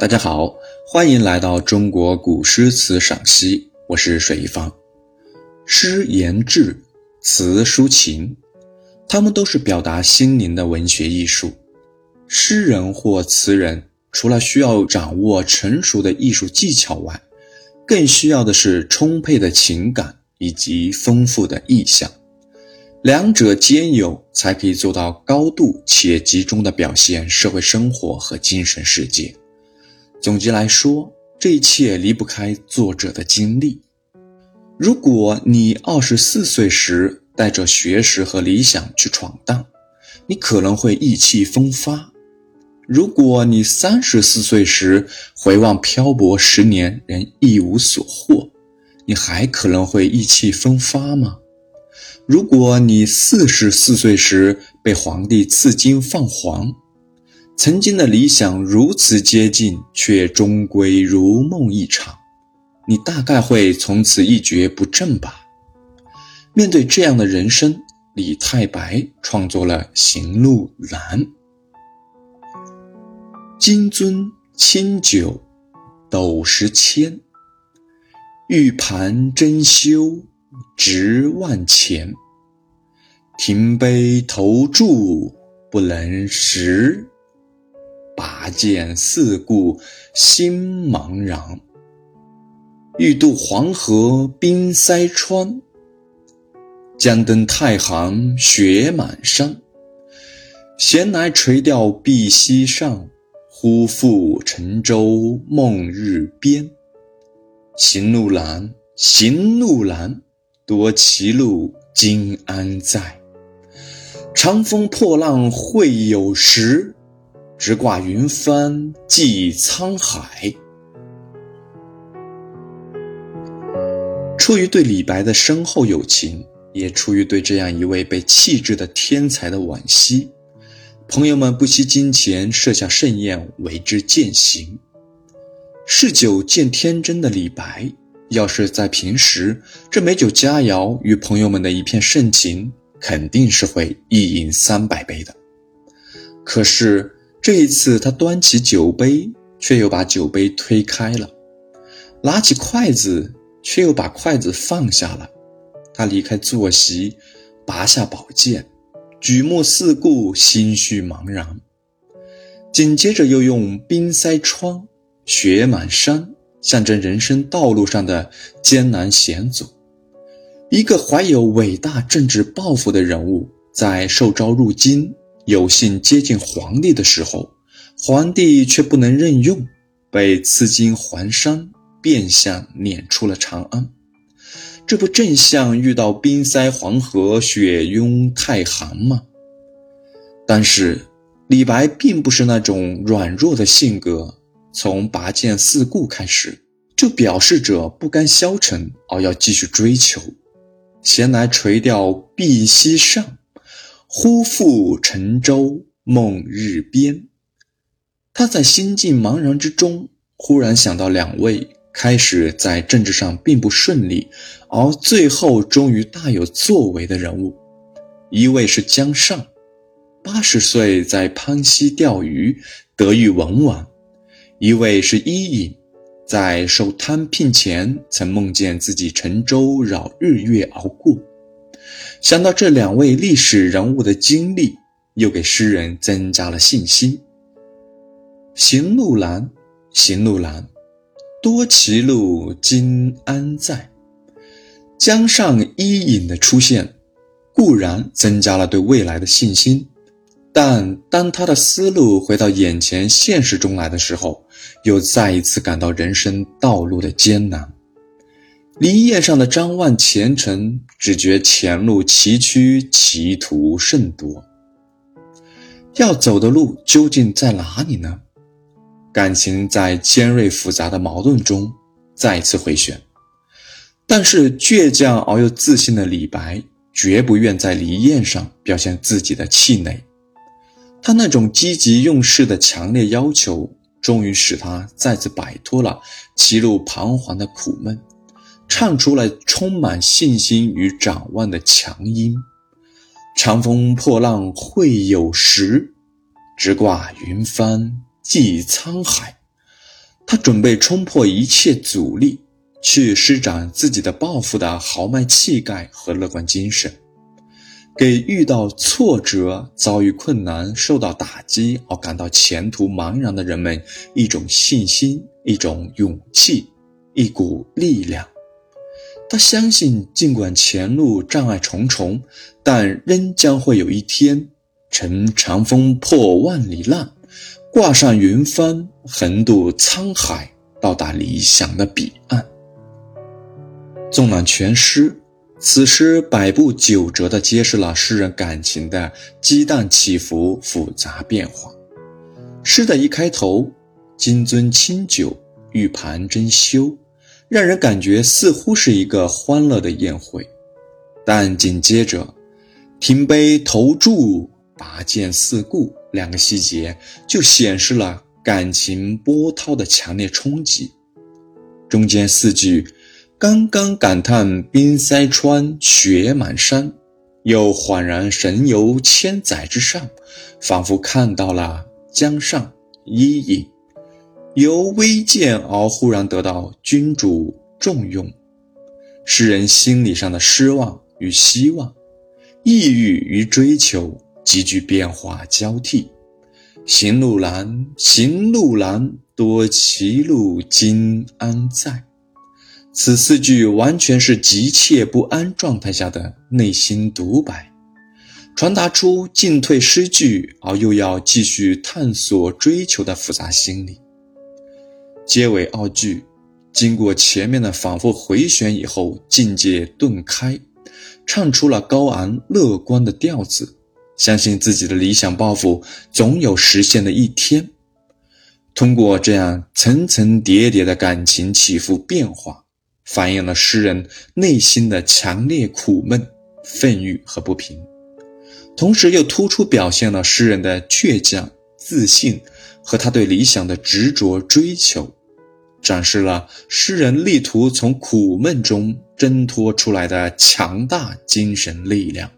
大家好，欢迎来到中国古诗词赏析，我是水一方。诗言志，词抒情，它们都是表达心灵的文学艺术。诗人或词人，除了需要掌握成熟的艺术技巧外，更需要的是充沛的情感以及丰富的意象。两者兼有，才可以做到高度且集中的表现社会生活和精神世界。总结来说，这一切离不开作者的经历。如果你二十四岁时带着学识和理想去闯荡，你可能会意气风发；如果你三十四岁时回望漂泊十年仍一无所获，你还可能会意气风发吗？如果你四十四岁时被皇帝赐金放黄，曾经的理想如此接近，却终归如梦一场，你大概会从此一蹶不振吧。面对这样的人生，李太白创作了《行路难》：金樽清酒斗十千，玉盘珍羞值万钱。停杯投箸不能食。拔剑四顾心茫然，欲渡黄河冰塞川。将登太行雪满山。闲来垂钓碧溪上，忽复乘舟梦日边。行路难，行路难，多歧路，今安在？长风破浪会有时。直挂云帆济沧海。出于对李白的深厚友情，也出于对这样一位被弃置的天才的惋惜，朋友们不惜金钱设下盛宴为之饯行。嗜酒见天真的李白，要是在平时，这美酒佳肴与朋友们的一片盛情，肯定是会一饮三百杯的。可是。这一次，他端起酒杯，却又把酒杯推开了；拿起筷子，却又把筷子放下了。他离开坐席，拔下宝剑，举目四顾，心绪茫然。紧接着，又用“冰塞窗，雪满山”象征人生道路上的艰难险阻。一个怀有伟大政治抱负的人物，在受召入京。有幸接近皇帝的时候，皇帝却不能任用，被赐金还山，变相撵出了长安。这不正像遇到冰塞黄河、雪拥太行吗？但是李白并不是那种软弱的性格，从拔剑四顾开始，就表示着不甘消沉而要继续追求。闲来垂钓碧溪上。忽复乘舟梦日边。他在心境茫然之中，忽然想到两位开始在政治上并不顺利，而最后终于大有作为的人物。一位是姜尚，八十岁在潘溪钓鱼，得遇文王；一位是伊尹，在受贪聘前曾梦见自己乘舟绕日月而过。想到这两位历史人物的经历，又给诗人增加了信心。行路难，行路难，多歧路，今安在？江上伊尹的出现，固然增加了对未来的信心，但当他的思路回到眼前现实中来的时候，又再一次感到人生道路的艰难。离宴上的张望前程，只觉前路崎岖，歧途甚多。要走的路究竟在哪里呢？感情在尖锐复杂的矛盾中再次回旋。但是倔强而又自信的李白，绝不愿在离宴上表现自己的气馁。他那种积极用事的强烈要求，终于使他再次摆脱了歧路彷徨的苦闷。唱出了充满信心与展望的强音。长风破浪会有时，直挂云帆济沧海。他准备冲破一切阻力，去施展自己的抱负的豪迈气概和乐观精神，给遇到挫折、遭遇困难、受到打击而感到前途茫然的人们一种信心、一种勇气、一股力量。他相信，尽管前路障碍重重，但仍将会有一天，乘长风破万里浪。挂上云帆，横渡沧海，到达理想的彼岸。纵览全诗，此诗百步九折地揭示了诗人感情的激荡起伏、复杂变化。诗的一开头，“金樽清酒，玉盘珍羞”，让人感觉似乎是一个欢乐的宴会，但紧接着，“停杯投箸，拔剑四顾”。两个细节就显示了感情波涛的强烈冲击。中间四句“刚刚感叹冰塞川，雪满山”，又恍然神游千载之上，仿佛看到了江上伊尹，由微贱而忽然得到君主重用，诗人心理上的失望与希望，抑郁与追求。急剧变化交替，行路难，行路难，多歧路，今安在？此四句完全是急切不安状态下的内心独白，传达出进退失据而又要继续探索追求的复杂心理。结尾二句，经过前面的反复回旋以后，境界顿开，唱出了高昂乐观的调子。相信自己的理想抱负总有实现的一天。通过这样层层叠叠的感情起伏变化，反映了诗人内心的强烈苦闷、愤郁和不平，同时又突出表现了诗人的倔强、自信和他对理想的执着追求，展示了诗人力图从苦闷中挣脱出来的强大精神力量。